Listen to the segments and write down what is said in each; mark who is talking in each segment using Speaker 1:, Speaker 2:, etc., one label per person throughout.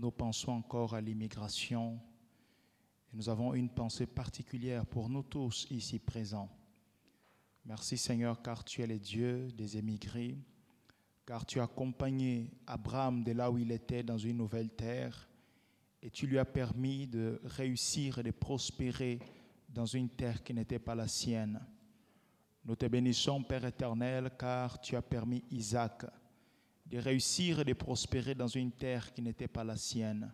Speaker 1: nous pensons encore à l'immigration. Nous avons une pensée particulière pour nous tous ici présents. Merci Seigneur, car tu es le Dieu des émigrés, car tu as accompagné Abraham de là où il était dans une nouvelle terre, et tu lui as permis de réussir et de prospérer dans une terre qui n'était pas la sienne. Nous te bénissons, Père éternel, car tu as permis Isaac de réussir et de prospérer dans une terre qui n'était pas la sienne.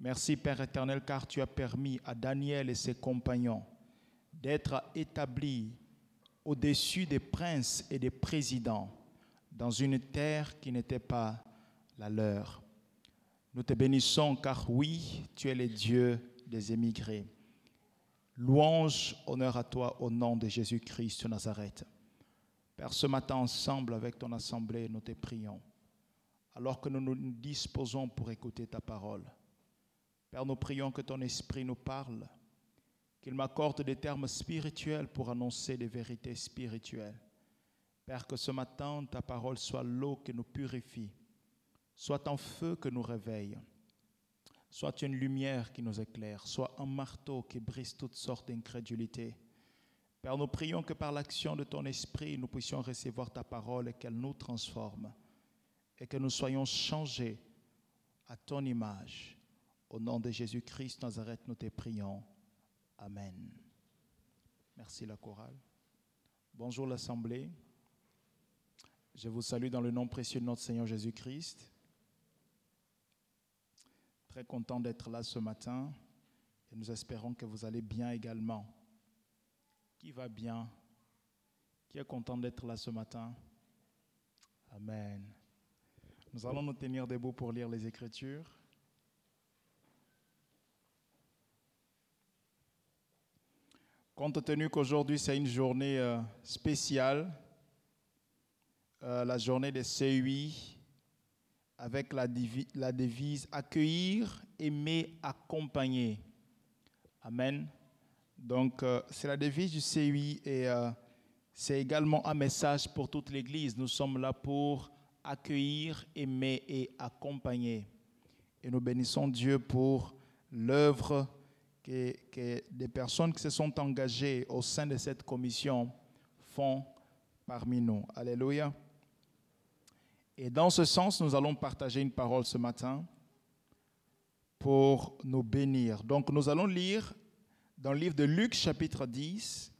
Speaker 1: Merci, Père éternel, car tu as permis à Daniel et ses compagnons d'être établis au-dessus des princes et des présidents dans une terre qui n'était pas la leur. Nous te bénissons car oui, tu es le Dieu des émigrés. Louange, honneur à toi au nom de Jésus-Christ de Nazareth. Père, ce matin ensemble avec ton assemblée, nous te prions, alors que nous nous disposons pour écouter ta parole. Père, nous prions que ton esprit nous parle, qu'il m'accorde des termes spirituels pour annoncer des vérités spirituelles. Père, que ce matin, ta parole soit l'eau qui nous purifie, soit un feu que nous réveille, soit une lumière qui nous éclaire, soit un marteau qui brise toutes sortes d'incrédulité. Père, nous prions que par l'action de ton esprit, nous puissions recevoir ta parole et qu'elle nous transforme et que nous soyons changés à ton image. Au nom de Jésus-Christ, Nazareth, nous te prions. Amen. Merci la chorale. Bonjour l'Assemblée. Je vous salue dans le nom précieux de notre Seigneur Jésus-Christ. Très content d'être là ce matin et nous espérons que vous allez bien également. Qui va bien Qui est content d'être là ce matin Amen. Nous allons nous tenir debout pour lire les Écritures. Compte tenu qu'aujourd'hui c'est une journée euh, spéciale, euh, la journée des CUI, avec la, la devise accueillir, aimer, accompagner. Amen. Donc euh, c'est la devise du CUI et c'est également un message pour toute l'Église. Nous sommes là pour accueillir, aimer et accompagner. Et nous bénissons Dieu pour l'œuvre que, des personnes qui se sont engagées au sein de cette commission font parmi nous. Alléluia. Et dans ce sens, nous allons partager une parole ce matin pour nous bénir. Donc nous allons lire dans le livre de Luc chapitre 10,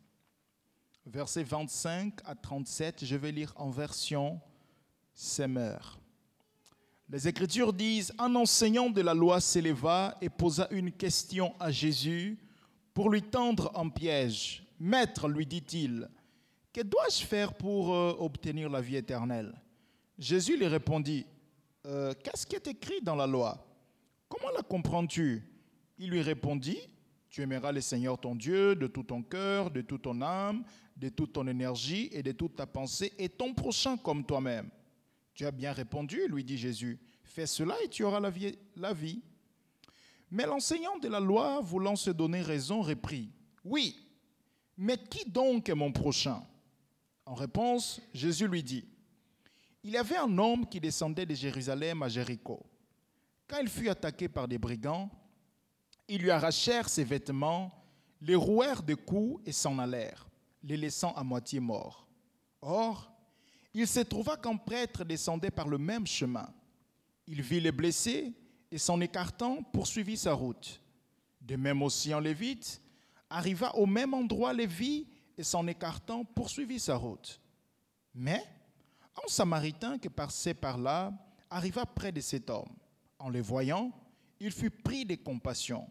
Speaker 1: versets 25 à 37. Je vais lire en version Semeur. Les Écritures disent, un enseignant de la loi s'éleva et posa une question à Jésus pour lui tendre un piège. Maître, lui dit-il, que dois-je faire pour euh, obtenir la vie éternelle? Jésus lui répondit, euh, qu'est-ce qui est écrit dans la loi? Comment la comprends-tu? Il lui répondit, tu aimeras le Seigneur ton Dieu de tout ton cœur, de toute ton âme, de toute ton énergie et de toute ta pensée, et ton prochain comme toi-même. Tu as bien répondu, lui dit Jésus. Fais cela et tu auras la vie. Mais l'enseignant de la loi, voulant se donner raison, reprit. Oui, mais qui donc est mon prochain? En réponse, Jésus lui dit, Il y avait un homme qui descendait de Jérusalem à Jéricho. Quand il fut attaqué par des brigands, ils lui arrachèrent ses vêtements, les rouèrent de coups et s'en allèrent, les laissant à moitié morts. Or, il se trouva qu'un prêtre descendait par le même chemin. Il vit les blessés et s'en écartant poursuivit sa route. De même aussi un lévite arriva au même endroit les vit et s'en écartant poursuivit sa route. Mais un samaritain qui passait par là arriva près de cet homme. En le voyant, il fut pris de compassion.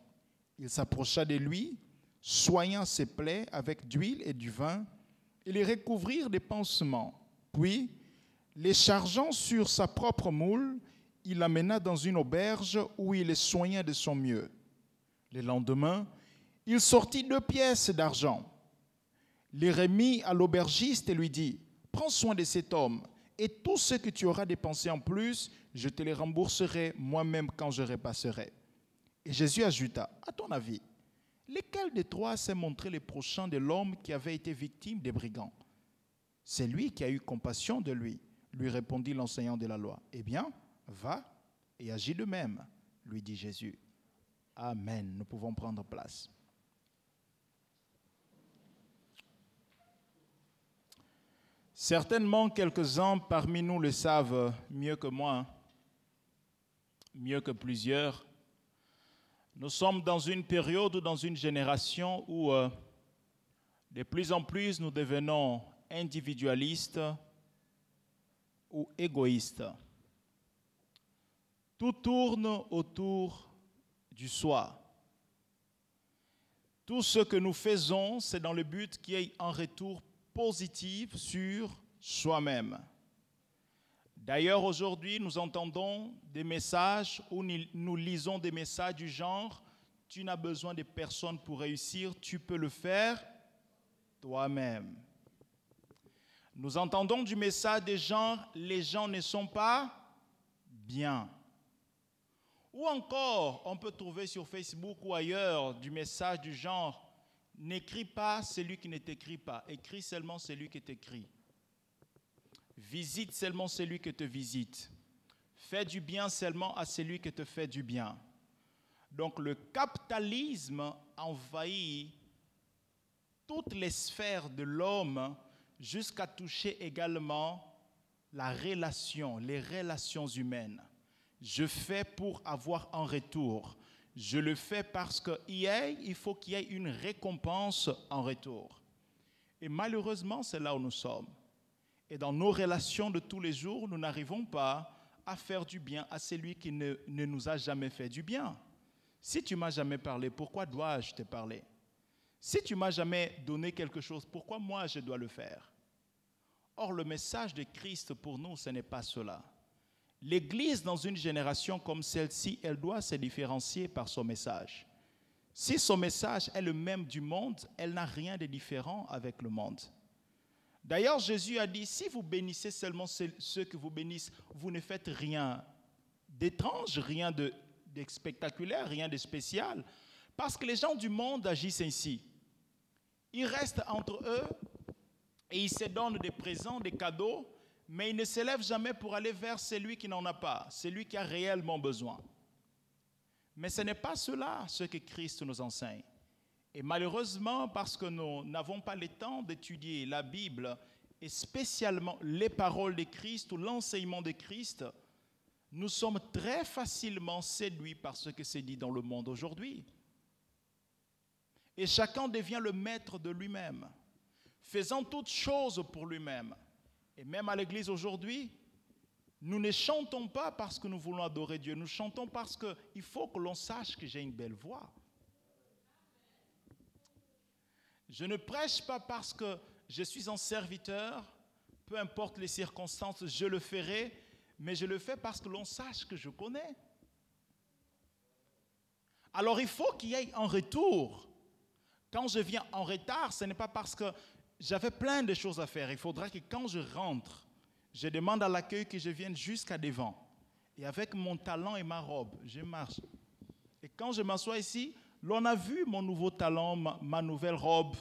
Speaker 1: Il s'approcha de lui, soignant ses plaies avec d'huile et du vin, et les recouvrir des pansements. Puis, les chargeant sur sa propre moule, il l'amena dans une auberge où il les soigna de son mieux. Le lendemain, il sortit deux pièces d'argent, les remit à l'aubergiste et lui dit, Prends soin de cet homme, et tout ce que tu auras dépensé en plus, je te les rembourserai moi-même quand je repasserai. Et Jésus ajouta, À ton avis, lequel des trois s'est montré le prochain de l'homme qui avait été victime des brigands? C'est lui qui a eu compassion de lui, lui répondit l'enseignant de la loi. Eh bien, va et agis de même. lui dit Jésus. Amen. Nous pouvons prendre place. Certainement, quelques-uns parmi nous le savent mieux que moi, mieux que plusieurs. Nous sommes dans une période ou dans une génération où euh, de plus en plus nous devenons individualistes ou égoïstes. Tout tourne autour du soi. Tout ce que nous faisons, c'est dans le but qu'il y ait un retour positif sur soi-même. D'ailleurs, aujourd'hui, nous entendons des messages où nous lisons des messages du genre, tu n'as besoin de personne pour réussir, tu peux le faire toi-même. Nous entendons du message des gens, les gens ne sont pas bien. Ou encore, on peut trouver sur Facebook ou ailleurs du message du genre, n'écris pas celui qui ne t'écrit pas, écris seulement celui qui t'écrit. Visite seulement celui qui te visite. Fais du bien seulement à celui qui te fait du bien. Donc le capitalisme envahit toutes les sphères de l'homme jusqu'à toucher également la relation, les relations humaines. Je fais pour avoir un retour. Je le fais parce qu'il faut qu'il y ait une récompense en retour. Et malheureusement, c'est là où nous sommes. Et dans nos relations de tous les jours, nous n'arrivons pas à faire du bien à celui qui ne, nous a jamais fait du bien. Si tu m'as jamais parlé, pourquoi dois-je te parler? Si tu m'as jamais donné quelque chose, pourquoi moi je dois le faire? Or, le message de Christ pour nous, ce n'est pas cela. L'Église, dans une génération comme celle-ci, elle doit se différencier par son message. Si son message est le même du monde, elle n'a rien de différent avec le monde. D'ailleurs, Jésus a dit, si vous bénissez seulement ceux que vous bénissent, vous ne faites rien d'étrange, rien de, spectaculaire, rien de spécial, parce que les gens du monde agissent ainsi. Ils restent entre eux et ils se donnent des présents, des cadeaux, mais ils ne s'élèvent jamais pour aller vers celui qui n'en a pas, celui qui a réellement besoin. Mais ce n'est pas cela ce que Christ nous enseigne. Et malheureusement, parce que nous n'avons pas le temps d'étudier la Bible et spécialement les paroles de Christ ou l'enseignement de Christ, nous sommes très facilement séduits par ce que c'est dit dans le monde aujourd'hui. Et chacun devient le maître de lui-même, faisant toutes choses pour lui-même. Et même à l'église aujourd'hui, nous ne chantons pas parce que nous voulons adorer Dieu, nous chantons parce qu'il faut que l'on sache que j'ai une belle voix. Je ne prêche pas parce que je suis un serviteur, peu importe les circonstances, je le ferai, mais je le fais parce que l'on sache que je connais. Alors il faut qu'il y ait un retour. Quand je viens en retard, ce n'est pas parce que j'avais plein de choses à faire. Il faudra que quand je rentre, je demande à l'accueil que je vienne jusqu'à devant. Et avec mon talent et ma robe, je marche. Et quand je m'assois ici, l'on a vu mon nouveau talent, ma, nouvelle robe.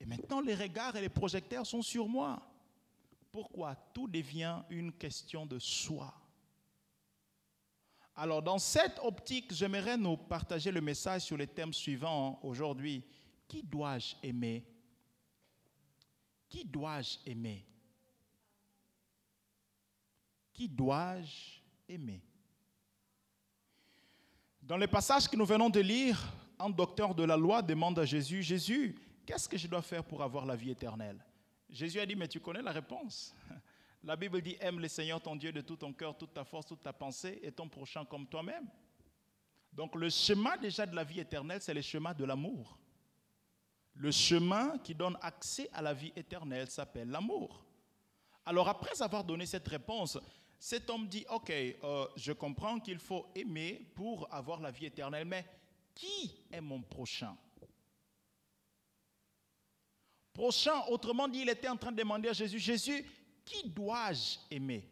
Speaker 1: Et maintenant, les regards et les projecteurs sont sur moi. Pourquoi Tout devient une question de soi? Alors, dans cette optique, j'aimerais nous partager le message sur les thèmes suivants aujourd'hui. Qui dois-je aimer? Qui dois-je aimer? Qui dois-je aimer? Dans le passage que nous venons de lire, un docteur de la loi demande à Jésus, Jésus, qu'est-ce que je dois faire pour avoir la vie éternelle? Jésus a dit, mais tu connais la réponse. La Bible dit, aime le Seigneur ton Dieu de tout ton cœur, toute ta force, toute ta pensée et ton prochain comme toi-même. Donc le chemin déjà de la vie éternelle, c'est le chemin de l'amour. Le chemin qui donne accès à la vie éternelle s'appelle l'amour. Alors après avoir donné cette réponse, cet homme dit, OK, euh, je comprends qu'il faut aimer pour avoir la vie éternelle, mais qui est mon prochain? Prochain, autrement dit, il était en train de demander à Jésus, Jésus, qui dois-je aimer?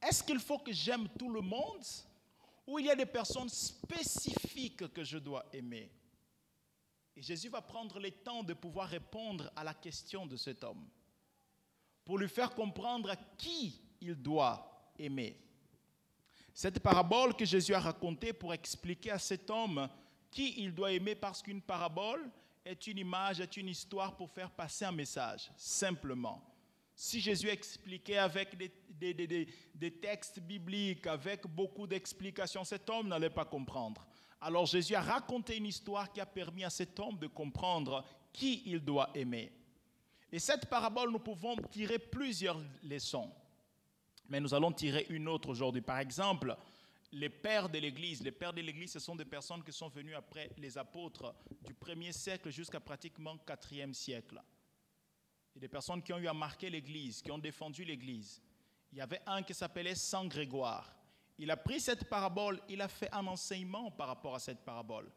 Speaker 1: Est-ce qu'il faut que j'aime tout le monde ou il y a des personnes spécifiques que je dois aimer? Et Jésus va prendre le temps de pouvoir répondre à la question de cet homme, pour lui faire comprendre à qui il doit aimer. Cette parabole que Jésus a racontée pour expliquer à cet homme qui il doit aimer parce qu'une parabole est une image, est une histoire pour faire passer un message, simplement. Si Jésus expliquait avec des, des textes bibliques, avec beaucoup d'explications, cet homme n'allait pas comprendre. Alors Jésus a raconté une histoire qui a permis à cet homme de comprendre qui il doit aimer. Et cette parabole, nous pouvons tirer plusieurs leçons. Mais nous allons tirer une autre aujourd'hui. Par exemple, les pères de l'Église. Les pères de l'Église, ce sont des personnes qui sont venues après les apôtres du premier siècle jusqu'à pratiquement le quatrième siècle. Et des personnes qui ont eu à marquer l'Église, qui ont défendu l'Église. Il y avait un qui s'appelait Saint Grégoire. Il a pris cette parabole, il a fait un enseignement par rapport à cette parabole.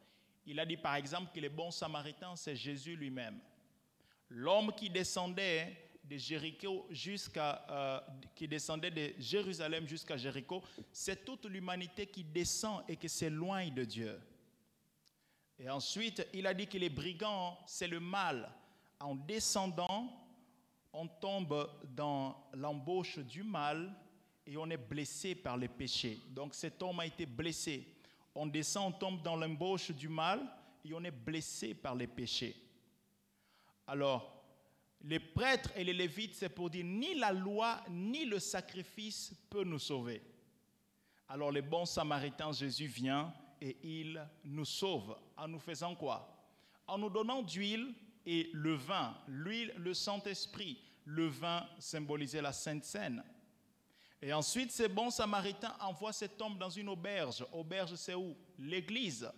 Speaker 1: Il a dit par exemple que les bons samaritains, c'est Jésus lui-même. L'homme qui descendait de Jéricho jusqu'à, euh, qui descendait de Jérusalem jusqu'à Jéricho, c'est toute l'humanité qui descend et qui s'éloigne de Dieu. Et ensuite, il a dit que les brigands, c'est le mal. En descendant, on tombe dans l'embauche du mal et on est blessé par les péchés. Donc cet homme a été blessé. On descend, on tombe dans l'embauche du mal et on est blessé par les péchés. Alors, les prêtres et les lévites, c'est pour dire ni la loi ni le sacrifice peut nous sauver. Alors les bons samaritains, Jésus vient et il nous sauve en nous faisant quoi? En nous donnant d'huile et le vin, l'huile, le Saint-Esprit. Le vin symbolisait la Sainte Seine. Et ensuite, ces bons samaritains envoient cet homme dans une auberge. Auberge, c'est où? L'église,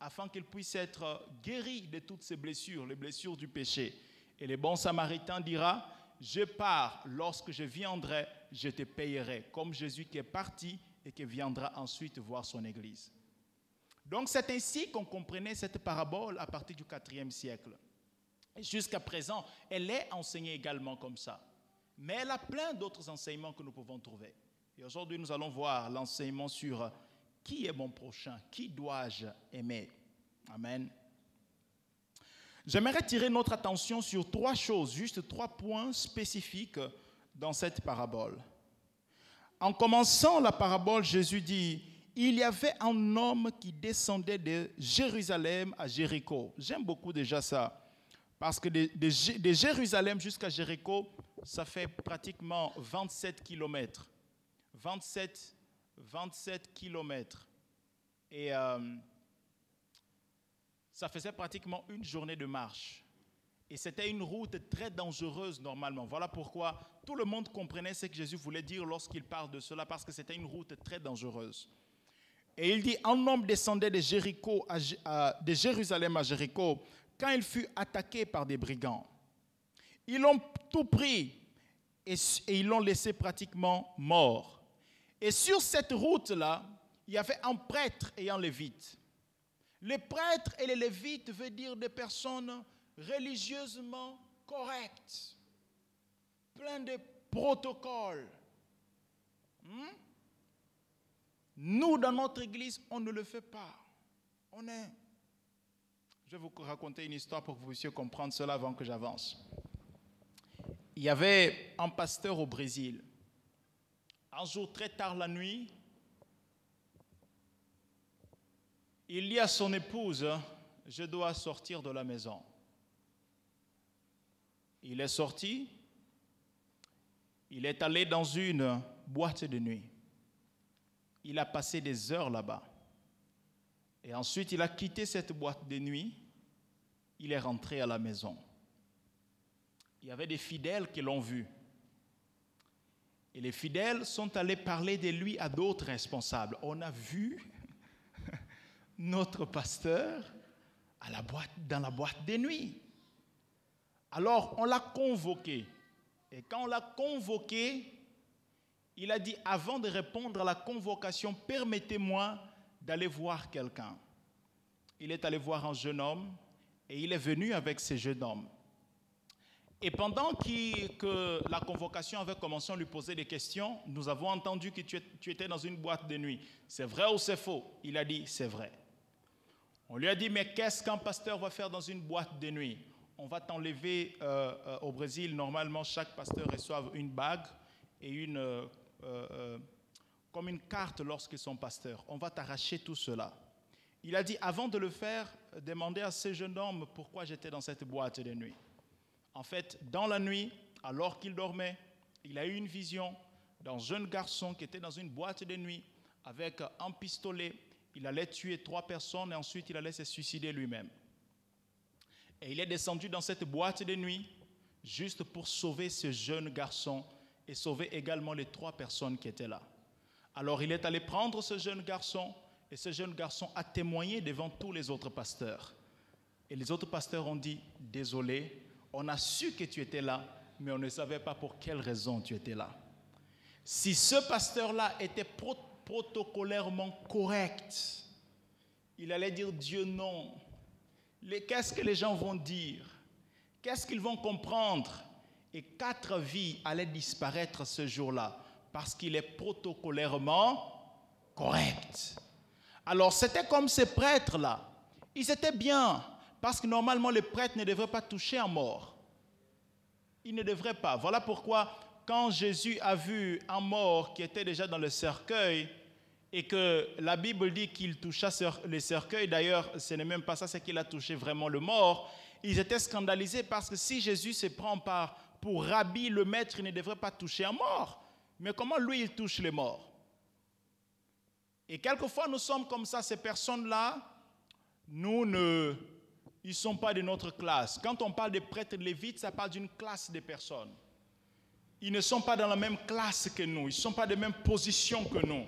Speaker 1: afin qu'il puisse être guéri de toutes ses blessures, les blessures du péché. Et le bon samaritain dira, je pars, lorsque je viendrai, je te payerai, comme Jésus qui est parti et qui viendra ensuite voir son Église. Donc c'est ainsi qu'on comprenait cette parabole à partir du IVe siècle. Jusqu'à présent, elle est enseignée également comme ça. Mais elle a plein d'autres enseignements que nous pouvons trouver. Et aujourd'hui, nous allons voir l'enseignement sur qui est mon prochain, qui dois-je aimer? Amen. J'aimerais tirer notre attention sur trois choses, juste trois points spécifiques dans cette parabole. En commençant la parabole, Jésus dit, il y avait un homme qui descendait de Jérusalem à Jéricho. J'aime beaucoup déjà ça. Parce que de, Jérusalem jusqu'à Jéricho, ça fait pratiquement 27 kilomètres. 27, 27 kilomètres. Et euh, ça faisait pratiquement une journée de marche. Et c'était une route très dangereuse normalement. Voilà pourquoi tout le monde comprenait ce que Jésus voulait dire lorsqu'il parle de cela, parce que c'était une route très dangereuse. Et il dit, un homme descendait de, Jéricho de Jérusalem à Jéricho quand il fut attaqué par des brigands. Ils l'ont tout pris et ils l'ont laissé pratiquement mort. Et sur cette route-là, il y avait un prêtre et un lévite. Les prêtres et les lévites veut dire des personnes religieusement correctes, plein de protocoles. Hmm? Nous, dans notre église, on ne le fait pas. On est. Je vais vous raconter une histoire pour que vous puissiez comprendre cela avant que j'avance. Il y avait un pasteur au Brésil. Un jour très tard la nuit, il dit à son épouse, je dois sortir de la maison. Il est sorti, il est allé dans une boîte de nuit. Il a passé des heures là-bas. Et ensuite, il a quitté cette boîte de nuit. Il est rentré à la maison. Il y avait des fidèles qui l'ont vu. Et les fidèles sont allés parler de lui à d'autres responsables. On a vu notre pasteur dans la boîte des nuits. Alors on l'a convoqué. Et quand on l'a convoqué, il a dit, avant de répondre à la convocation, permettez-moi d'aller voir quelqu'un. Il est allé voir un jeune homme et il est venu avec ce jeune homme. Et pendant que la convocation avait commencé, on lui posait des questions. Nous avons entendu que tu étais dans une boîte de nuit. C'est vrai ou c'est faux? Il a dit, c'est vrai. On lui a dit, mais qu'est-ce qu'un pasteur va faire dans une boîte de nuit? On va t'enlever euh, euh, au Brésil. Normalement, chaque pasteur reçoit une bague et une, euh, comme une carte lorsqu'ils sont pasteurs. On va t'arracher tout cela. Il a dit, avant de le faire, demandez à ce jeune homme pourquoi j'étais dans cette boîte de nuit. En fait, dans la nuit, alors qu'il dormait, il a eu une vision d'un jeune garçon qui était dans une boîte de nuit avec un pistolet. Il allait tuer trois personnes et ensuite il allait se suicider lui-même. Et il est descendu dans cette boîte de nuit juste pour sauver ce jeune garçon et sauver également les trois personnes qui étaient là. Alors il est allé prendre ce jeune garçon et ce jeune garçon a témoigné devant tous les autres pasteurs. Et les autres pasteurs ont dit, désolé, on a su que tu étais là, mais on ne savait pas pour quelle raison tu étais là. Si ce pasteur-là était protocolairement correct, il allait dire Dieu non. Qu'est-ce que les gens vont dire? Qu'est-ce qu'ils vont comprendre? Et quatre vies allaient disparaître ce jour-là parce qu'il est protocolairement correct. Alors c'était comme ces prêtres-là. Ils étaient bien, parce que normalement les prêtres ne devraient pas toucher un mort. Ils ne devraient pas. Voilà pourquoi quand Jésus a vu un mort qui était déjà dans le cercueil, et que la Bible dit qu'il toucha le cercueil, d'ailleurs ce n'est même pas ça, c'est qu'il a touché vraiment le mort, ils étaient scandalisés parce que si Jésus se prend par, pour rabbi, le maître, il ne devrait pas toucher un mort. Mais comment lui, il touche les morts et quelquefois, nous sommes comme ça, ces personnes-là, nous ne, ils ne sont pas de notre classe. Quand on parle des prêtres lévites, ça parle d'une classe de personnes. Ils ne sont pas dans la même classe que nous, ils ne sont pas de même position que nous.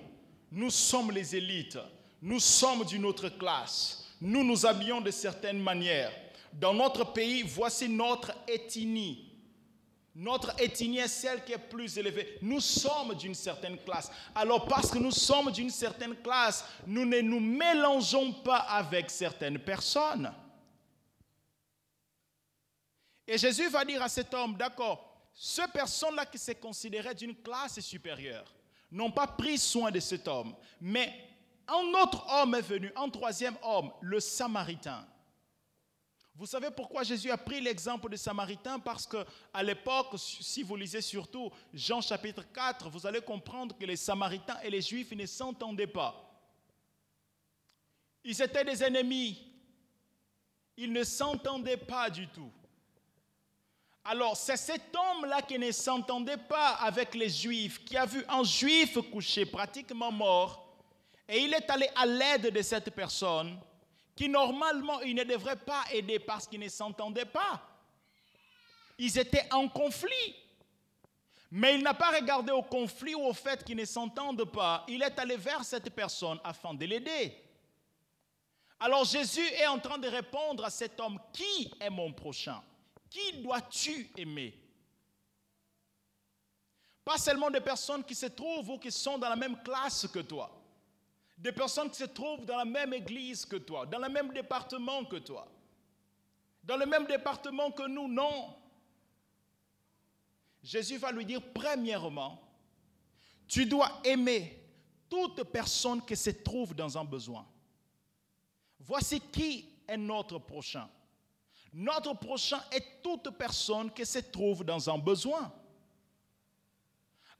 Speaker 1: Nous sommes les élites, nous sommes d'une autre classe, nous nous habillons de certaines manières. Dans notre pays, voici notre ethnie. Notre ethnie est celle qui est plus élevée. Nous sommes d'une certaine classe. Alors parce que nous sommes d'une certaine classe, nous ne nous mélangeons pas avec certaines personnes. Et Jésus va dire à cet homme, d'accord, ces personnes-là qui se considéraient d'une classe supérieure n'ont pas pris soin de cet homme. Mais un autre homme est venu, un troisième homme, le Samaritain. Vous savez pourquoi Jésus a pris l'exemple des Samaritains? Parce qu'à l'époque, si vous lisez surtout Jean chapitre 4, vous allez comprendre que les Samaritains et les Juifs ne s'entendaient pas. Ils étaient des ennemis. Ils ne s'entendaient pas du tout. Alors, c'est cet homme-là qui ne s'entendait pas avec les Juifs, qui a vu un Juif couché, pratiquement mort, et il est allé à l'aide de cette personne qui normalement il ne devrait pas aider parce qu'ils ne s'entendaient pas. Ils étaient en conflit. Mais il n'a pas regardé au conflit ou au fait qu'ils ne s'entendent pas. Il est allé vers cette personne afin de l'aider. Alors Jésus est en train de répondre à cet homme, qui est mon prochain? Qui dois-tu aimer? Pas seulement des personnes qui se trouvent ou qui sont dans la même classe que toi des personnes qui se trouvent dans la même église que toi, dans le même département que toi, dans le même département que nous, non. Jésus va lui dire, premièrement, tu dois aimer toute personne qui se trouve dans un besoin. Voici qui est notre prochain. Notre prochain est toute personne qui se trouve dans un besoin.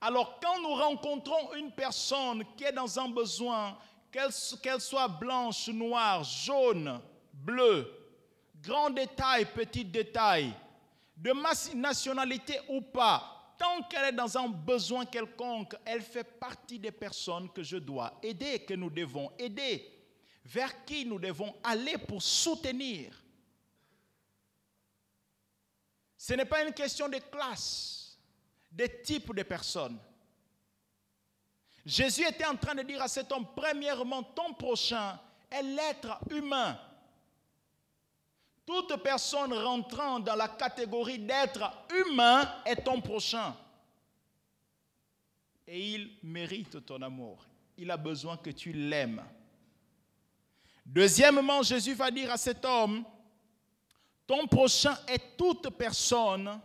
Speaker 1: Alors quand nous rencontrons une personne qui est dans un besoin, qu'elle soit blanche, noire, jaune, bleue, grand détail, petit détail, de nationalité ou pas, tant qu'elle est dans un besoin quelconque, elle fait partie des personnes que je dois aider, que nous devons aider, vers qui nous devons aller pour soutenir. Ce n'est pas une question de classe, de type de personnes. Jésus était en train de dire à cet homme, premièrement, ton prochain est l'être humain. Toute personne rentrant dans la catégorie d'être humain est ton prochain. Et il mérite ton amour. Il a besoin que tu l'aimes. Deuxièmement, Jésus va dire à cet homme, ton prochain est toute personne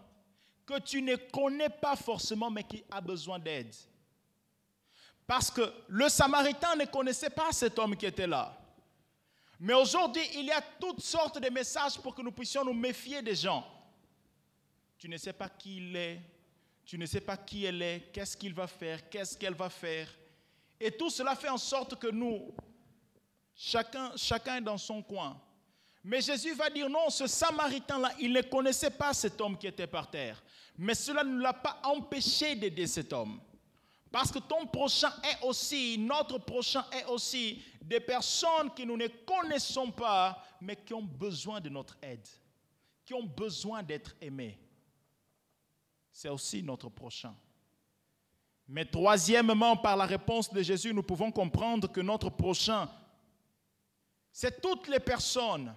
Speaker 1: que tu ne connais pas forcément mais qui a besoin d'aide. Parce que le Samaritain ne connaissait pas cet homme qui était là. Mais aujourd'hui, il y a toutes sortes de messages pour que nous puissions nous méfier des gens. Tu ne sais pas qui il est, tu ne sais pas qui elle est, qu'est-ce qu'il va faire, qu'est-ce qu'elle va faire. Et tout cela fait en sorte que nous, chacun, chacun est dans son coin. Mais Jésus va dire non, ce Samaritain-là, il ne connaissait pas cet homme qui était par terre. Mais cela ne l'a pas empêché d'aider cet homme. Parce que ton prochain est aussi, notre prochain est aussi des personnes que nous ne connaissons pas, mais qui ont besoin de notre aide, qui ont besoin d'être aimées. C'est aussi notre prochain. Mais troisièmement, par la réponse de Jésus, nous pouvons comprendre que notre prochain, c'est toutes les personnes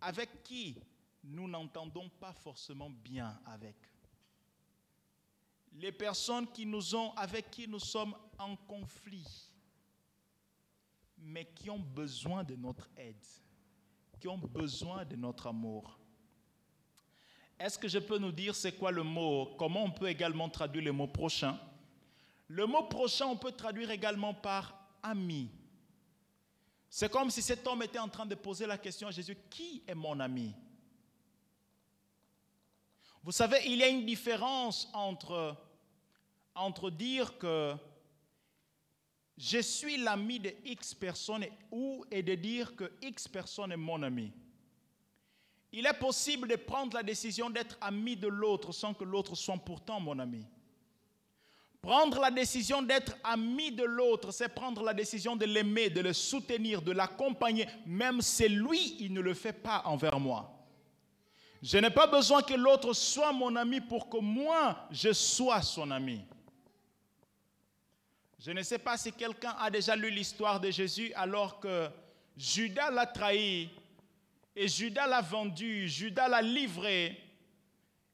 Speaker 1: avec qui nous n'entendons pas forcément bien avec. Les personnes qui nous ont, avec qui nous sommes en conflit, mais qui ont besoin de notre aide, qui ont besoin de notre amour. Est-ce que je peux nous dire c'est quoi le mot Comment on peut également traduire le mot prochain Le mot prochain, on peut traduire également par ami. C'est comme si cet homme était en train de poser la question à Jésus, qui est mon ami? Vous savez, il y a une différence entre, entre dire que je suis l'ami de X personnes ou et de dire que X personne est mon ami. Il est possible de prendre la décision d'être ami de l'autre sans que l'autre soit pourtant mon ami. Prendre la décision d'être ami de l'autre, c'est prendre la décision de l'aimer, de le soutenir, de l'accompagner, même si lui, il ne le fait pas envers moi. Je n'ai pas besoin que l'autre soit mon ami pour que moi, je sois son ami. Je ne sais pas si quelqu'un a déjà lu l'histoire de Jésus alors que Judas l'a trahi et Judas l'a vendu, Judas l'a livré.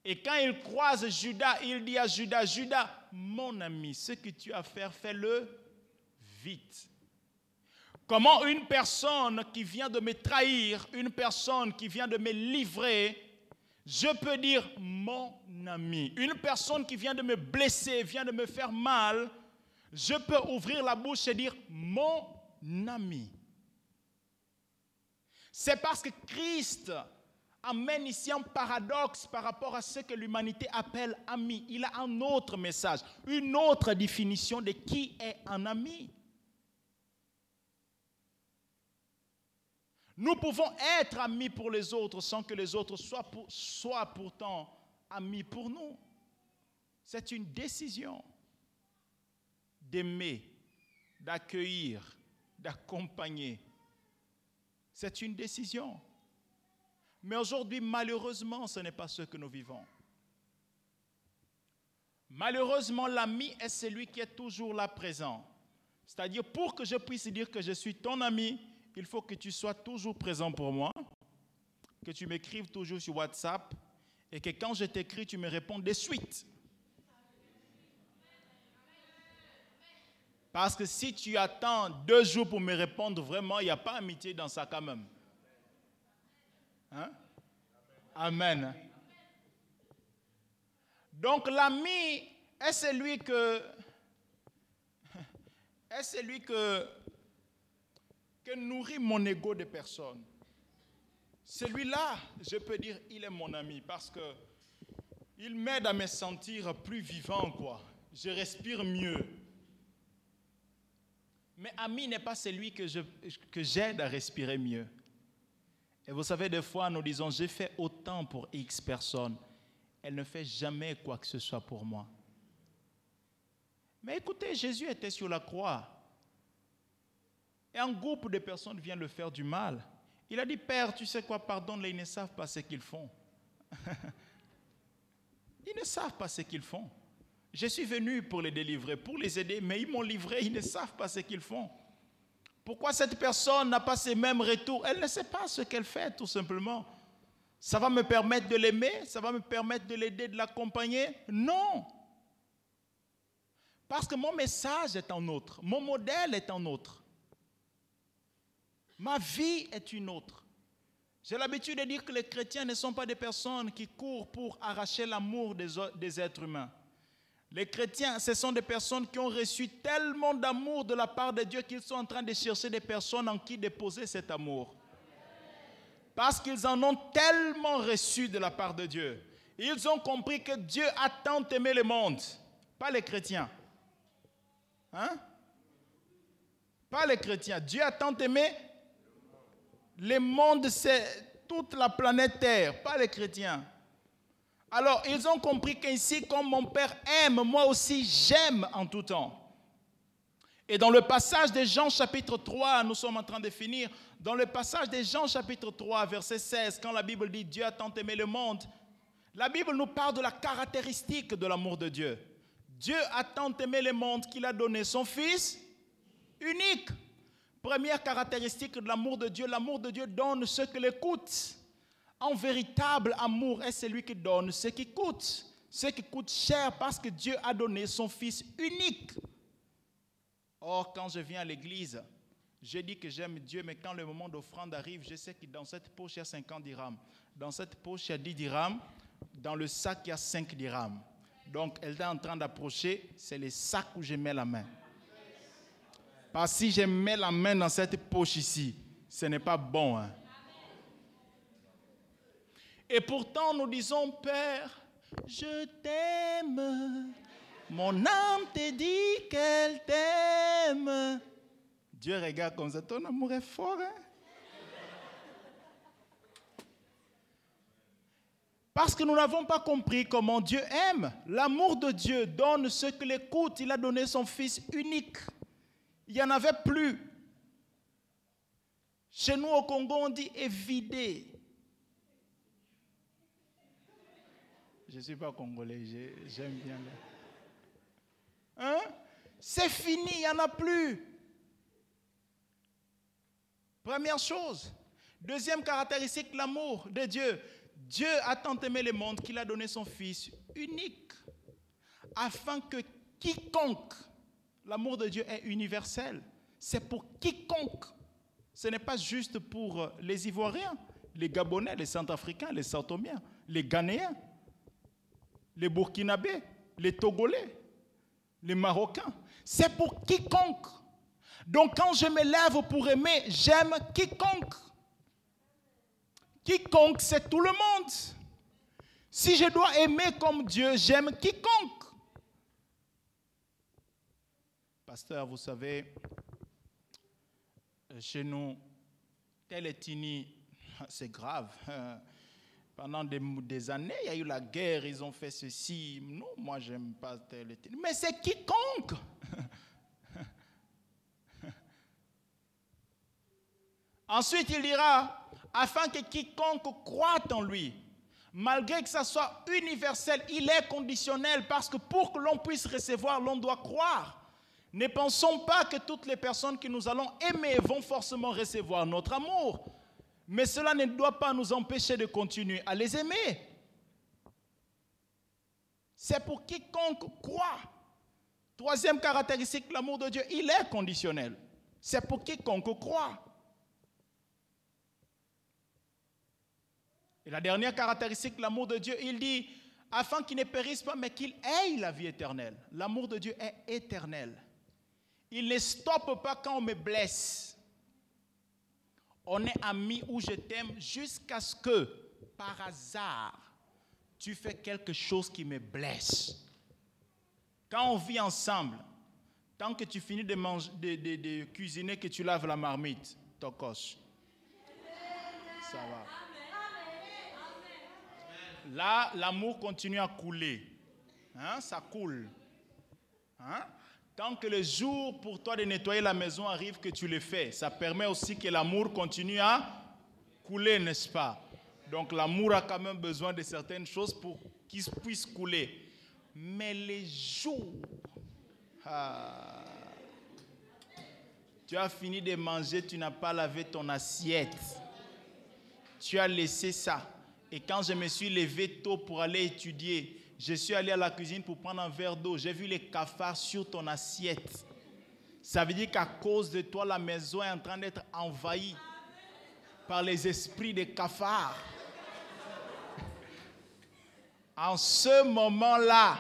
Speaker 1: Et quand il croise Judas, il dit à Judas, Judas, mon ami, ce que tu as à faire, fais-le vite. Comment une personne qui vient de me trahir, une personne qui vient de me livrer, je peux dire mon ami. Une personne qui vient de me blesser, vient de me faire mal, je peux ouvrir la bouche et dire mon ami. C'est parce que Christ amène ici un paradoxe par rapport à ce que l'humanité appelle ami. Il a un autre message, une autre définition de qui est un ami. Nous pouvons être amis pour les autres sans que les autres soient, soient pourtant amis pour nous. C'est une décision d'aimer, d'accueillir, d'accompagner. C'est une décision. Mais aujourd'hui, malheureusement, ce n'est pas ce que nous vivons. Malheureusement, l'ami est celui qui est toujours là présent. C'est-à-dire, pour que je puisse dire que je suis ton ami, il faut que tu sois toujours présent pour moi, que tu m'écrives toujours sur WhatsApp et que quand je t'écris, tu me réponds de suite. Parce que si tu attends deux jours pour me répondre, vraiment, il n'y a pas amitié dans ça quand même. Hein? Amen. Donc l'ami est celui que est celui que, nourrit mon ego de personne. Celui-là, je peux dire, il est mon ami parce que il m'aide à me sentir plus vivant, quoi. Je respire mieux. Mais ami n'est pas celui que, je, que j'aide à respirer mieux. Et vous savez, des fois, nous disons, j'ai fait autant pour X personnes. Elle ne fait jamais quoi que ce soit pour moi. Mais écoutez, Jésus était sur la croix. Et un groupe de personnes vient le faire du mal. Il a dit, Père, tu sais quoi, pardonne-les, ils ne savent pas ce qu'ils font. ils ne savent pas ce qu'ils font. Je suis venu pour les délivrer, pour les aider, mais ils m'ont livré, ils ne savent pas ce qu'ils font. Pourquoi cette personne n'a pas ces mêmes retours Elle ne sait pas ce qu'elle fait, tout simplement. Ça va me permettre de l'aimer? Ça va me permettre de l'aider, de l'accompagner? Non. Parce que mon message est un autre, mon modèle est un autre. Ma vie est une autre. J'ai l'habitude de dire que les chrétiens ne sont pas des personnes qui courent pour arracher l'amour des, des êtres humains. Les chrétiens, ce sont des personnes qui ont reçu tellement d'amour de la part de Dieu qu'ils sont en train de chercher des personnes en qui déposer cet amour. Parce qu'ils en ont tellement reçu de la part de Dieu. Ils ont compris que Dieu a tant aimé le monde, pas les chrétiens. Hein? Pas les chrétiens. Dieu a tant aimé le monde, c'est toute la planète Terre, pas les chrétiens. Alors, ils ont compris qu'ainsi, comme mon Père aime, moi aussi j'aime en tout temps. Et dans le passage de Jean chapitre 3, nous sommes en train de finir, dans le passage de Jean chapitre 3, verset 16, quand la Bible dit Dieu a tant aimé le monde, la Bible nous parle de la caractéristique de l'amour de Dieu. Dieu a tant aimé le monde qu'il a donné son Fils unique. Première caractéristique de l'amour de Dieu, l'amour de Dieu donne ce que l'écoute. Un véritable amour est celui qui donne ce qui coûte, ce qui coûte cher parce que Dieu a donné son Fils unique. Or, quand je viens à l'église, je dis que j'aime Dieu, mais quand le moment d'offrande arrive, je sais que dans cette poche, il y a 50 dirhams. Dans cette poche, il y a 10 dirhams. Dans le sac, il y a 5 dirhams. Donc, elle est en train d'approcher, c'est le sac où je mets la main. Parce que si je mets la main dans cette poche ici, ce n'est pas bon. Hein. Et pourtant, nous disons, Père, je t'aime. Mon âme te dit qu'elle t'aime. Dieu regarde comme ça, ton amour est fort. Hein? Parce que nous n'avons pas compris comment Dieu aime. L'amour de Dieu donne ce que l'écoute. Il a donné son Fils unique. Il n'y en avait plus. Chez nous au Congo, on dit évidé. Je ne suis pas congolais, j'aime bien. Hein? C'est fini, il n'y en a plus. Première chose. Deuxième caractéristique, l'amour de Dieu. Dieu a tant aimé le monde qu'il a donné son Fils unique, afin que quiconque, l'amour de Dieu est universel, c'est pour quiconque. Ce n'est pas juste pour les Ivoiriens, les Gabonais, les Centrafricains, les Santomiens, les Ghanéens, les Burkinabés, les Togolais, les Marocains. C'est pour quiconque. Donc quand je me lève pour aimer, j'aime quiconque. Quiconque, c'est tout le monde. Si je dois aimer comme Dieu, j'aime quiconque. Pasteur, vous savez, chez nous, tel est c'est grave. Pendant des, années, il y a eu la guerre, ils ont fait ceci. Non, moi, j'aime pas tel et Mais c'est quiconque. Ensuite, il dira, afin que quiconque croit en lui, malgré que ça soit universel, il est conditionnel, parce que pour que l'on puisse recevoir, l'on doit croire. Ne pensons pas que toutes les personnes que nous allons aimer vont forcément recevoir notre amour. Mais cela ne doit pas nous empêcher de continuer à les aimer. C'est pour quiconque croit. Troisième caractéristique, l'amour de Dieu, il est conditionnel. C'est pour quiconque croit. Et la dernière caractéristique, l'amour de Dieu, il dit, afin qu'il ne périsse pas, mais qu'il ait la vie éternelle. L'amour de Dieu est éternel. Il ne stoppe pas quand on me blesse. On est amis ou je t'aime jusqu'à ce que, par hasard, tu fais quelque chose qui me blesse. Quand on vit ensemble, tant que tu finis de, cuisiner, que tu laves la marmite, tokos. Ça va. Là, l'amour continue à couler. Hein, ça coule. Hein? Tant que le jour pour toi de nettoyer la maison arrive, que tu le fais, ça permet aussi que l'amour continue à couler, n'est-ce pas? Donc l'amour a quand même besoin de certaines choses pour qu'il puisse couler. Mais les jours, ah, tu as fini de manger, tu n'as pas lavé ton assiette, tu as laissé ça. Et quand je me suis levé tôt pour aller étudier, je suis allé à la cuisine pour prendre un verre d'eau. J'ai vu les cafards sur ton assiette. Ça veut dire qu'à cause de toi, la maison est en train d'être envahie par les esprits des cafards. En ce moment-là,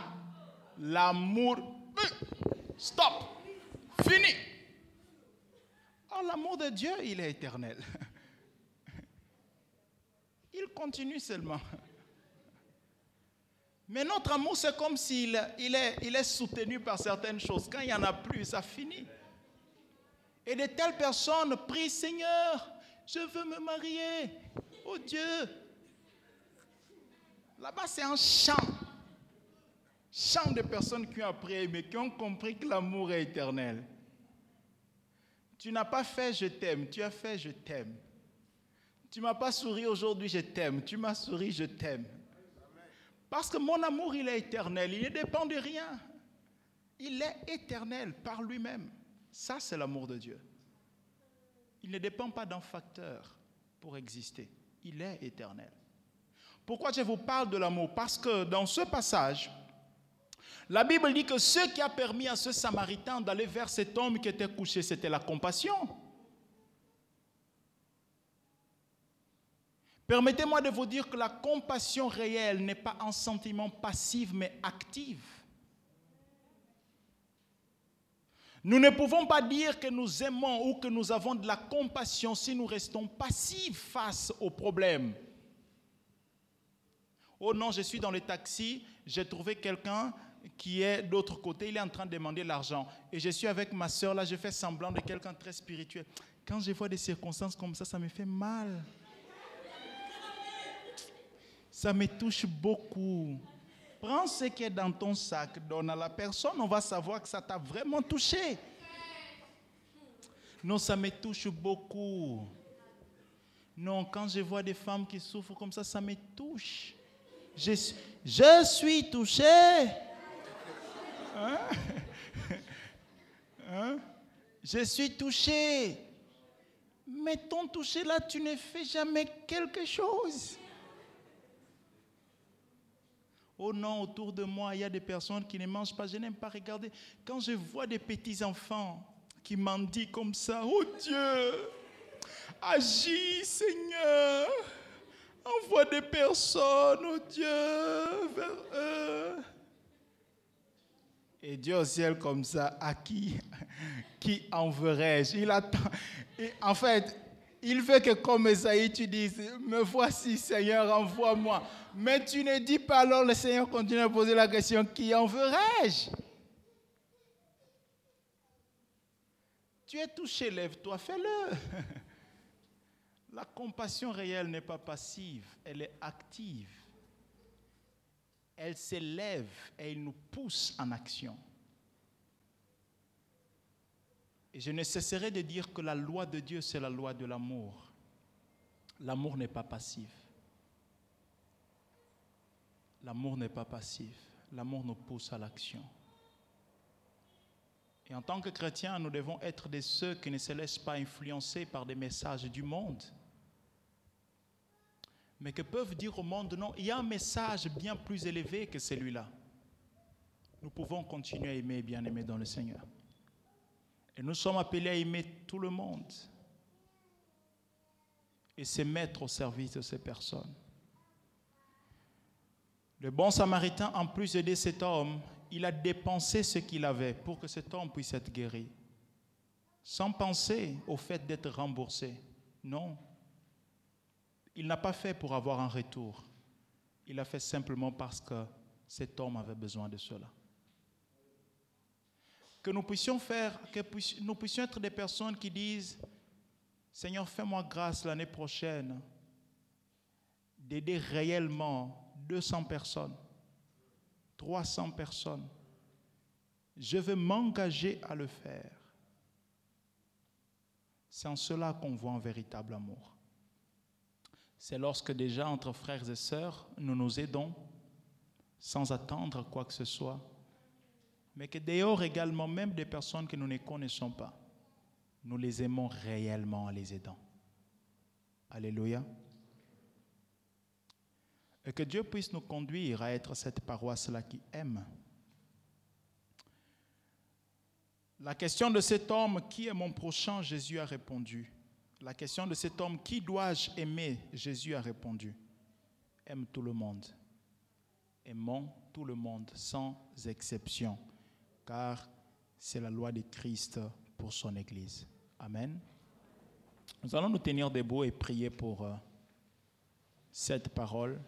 Speaker 1: l'amour... Stop Fini Oh, l'amour de Dieu, il est éternel. Il continue seulement. Mais notre amour, c'est comme s'il il est, il est soutenu par certaines choses. Quand il n'y en a plus, ça finit. Et de telles personnes prient, Seigneur, je veux me marier. Oh Dieu. Là-bas, c'est un chant. Chant de personnes qui ont appris mais qui ont compris que l'amour est éternel. Tu n'as pas fait je t'aime, tu as fait je t'aime. Tu m'as pas souri aujourd'hui, je t'aime. Tu m'as souri, je t'aime. Parce que mon amour, il est éternel. Il ne dépend de rien. Il est éternel par lui-même. Ça, c'est l'amour de Dieu. Il ne dépend pas d'un facteur pour exister. Il est éternel. Pourquoi je vous parle de l'amour? Parce que dans ce passage, la Bible dit que ce qui a permis à ce Samaritain d'aller vers cet homme qui était couché, c'était la compassion. Permettez-moi de vous dire que la compassion réelle n'est pas un sentiment passif, mais actif. Nous ne pouvons pas dire que nous aimons ou que nous avons de la compassion si nous restons passifs face aux problèmes. Oh non, je suis dans le taxi, j'ai trouvé quelqu'un qui est d'autre côté, il est en train de demander l'argent. Et je suis avec ma soeur, là, je fais semblant de quelqu'un très spirituel. Quand je vois des circonstances comme ça, ça me fait mal. Ça me touche beaucoup. Prends ce qui est dans ton sac, donne à la personne, on va savoir que ça t'a vraiment touché. Non, ça me touche beaucoup. Non, quand je vois des femmes qui souffrent comme ça, ça me touche. Je, suis touché. Hein? Hein? Je suis touché. Mais ton touché là, tu ne fais jamais quelque chose. Oh non, autour de moi, il y a des personnes qui ne mangent pas. Je n'aime pas regarder. Quand je vois des petits-enfants qui mendient comme ça, oh Dieu, agis Seigneur. Envoie des personnes, oh Dieu, vers eux. Et Dieu au ciel comme ça, à qui, qui enverrai-je? Il attend. en fait, il veut que comme Esaïe, tu dises, me voici Seigneur, envoie-moi. Mais tu ne dis pas alors, le Seigneur continue à poser la question, qui enverrai-je Tu es touché, lève-toi, fais-le. La compassion réelle n'est pas passive, elle est active. Elle s'élève et elle nous pousse en action. Et je ne cesserai de dire que la loi de Dieu, c'est la loi de l'amour. L'amour n'est pas passif. L'amour n'est pas passif. L'amour nous pousse à l'action. Et en tant que chrétiens, nous devons être de ceux qui ne se laissent pas influencer par des messages du monde, mais que peuvent dire au monde, non, il y a un message bien plus élevé que celui-là. Nous pouvons continuer à aimer et bien aimer dans le Seigneur. Et nous sommes appelés à aimer tout le monde et se mettre au service de ces personnes. Le bon samaritain, en plus d'aider cet homme, il a dépensé ce qu'il avait pour que cet homme puisse être guéri, sans penser au fait d'être remboursé. Non. Il n'a pas fait pour avoir un retour. Il a fait simplement parce que cet homme avait besoin de cela que nous puissions faire, que nous puissions être des personnes qui disent, Seigneur, fais-moi grâce l'année prochaine d'aider réellement 200 personnes, 300 personnes. Je veux m'engager à le faire. C'est en cela qu'on voit un véritable amour. C'est lorsque déjà entre frères et sœurs, nous nous aidons sans attendre quoi que ce soit mais que dehors également, même des personnes que nous ne connaissons pas, nous les aimons réellement en les aidant. Alléluia. Et que Dieu puisse nous conduire à être cette paroisse-là qui aime. La question de cet homme, qui est mon prochain, Jésus a répondu. La question de cet homme, qui dois-je aimer, Jésus a répondu. Aime tout le monde. Aimons tout le monde, sans exception car c'est la loi de Christ pour son Église. Amen. Nous allons nous tenir debout et prier pour euh, cette parole.